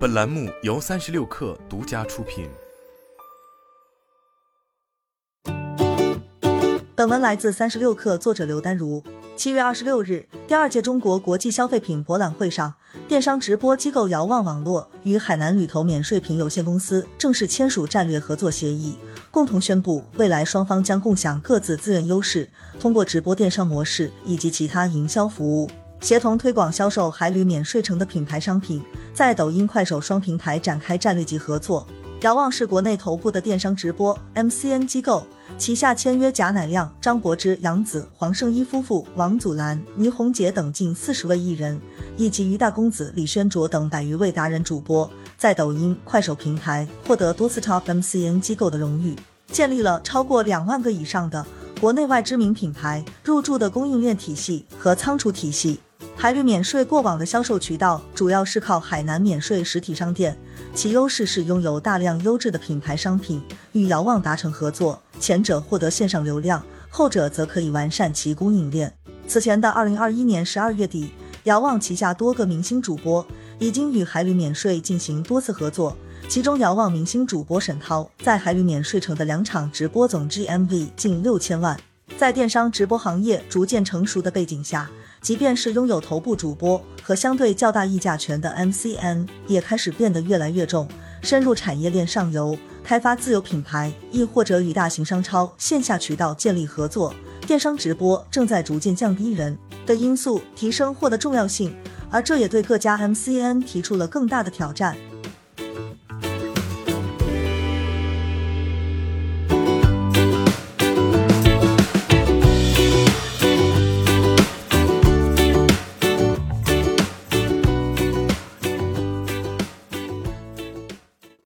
本栏目由三十六氪独家出品。本文来自三十六氪，作者刘丹如。七月二十六日，第二届中国国际消费品博览会上，电商直播机构遥望网络与海南旅投免税品有限公司正式签署战略合作协议，共同宣布未来双方将共享各自资源优势，通过直播电商模式以及其他营销服务，协同推广销售海旅免税城的品牌商品，在抖音、快手双平台展开战略级合作。遥望是国内头部的电商直播 MCN 机构。旗下签约贾乃亮、张柏芝、杨紫、黄圣依夫妇、王祖蓝、倪虹洁等近四十位艺人，以及于大公子李宣卓等百余位达人主播，在抖音、快手平台获得多次 Top MCN 机构的荣誉，建立了超过两万个以上的国内外知名品牌入驻的供应链体系和仓储体系。海旅免税过往的销售渠道主要是靠海南免税实体商店，其优势是拥有大量优质的品牌商品，与遥望达成合作。前者获得线上流量，后者则可以完善其供应链。此前的二零二一年十二月底，遥望旗下多个明星主播已经与海旅免税进行多次合作，其中遥望明星主播沈涛在海旅免税城的两场直播总 GMV 近六千万。在电商直播行业逐渐成熟的背景下，即便是拥有头部主播和相对较大议价权的 MCN，也开始变得越来越重，深入产业链上游。开发自有品牌，亦或者与大型商超线下渠道建立合作，电商直播正在逐渐降低人的因素，提升货的重要性，而这也对各家 MCN 提出了更大的挑战。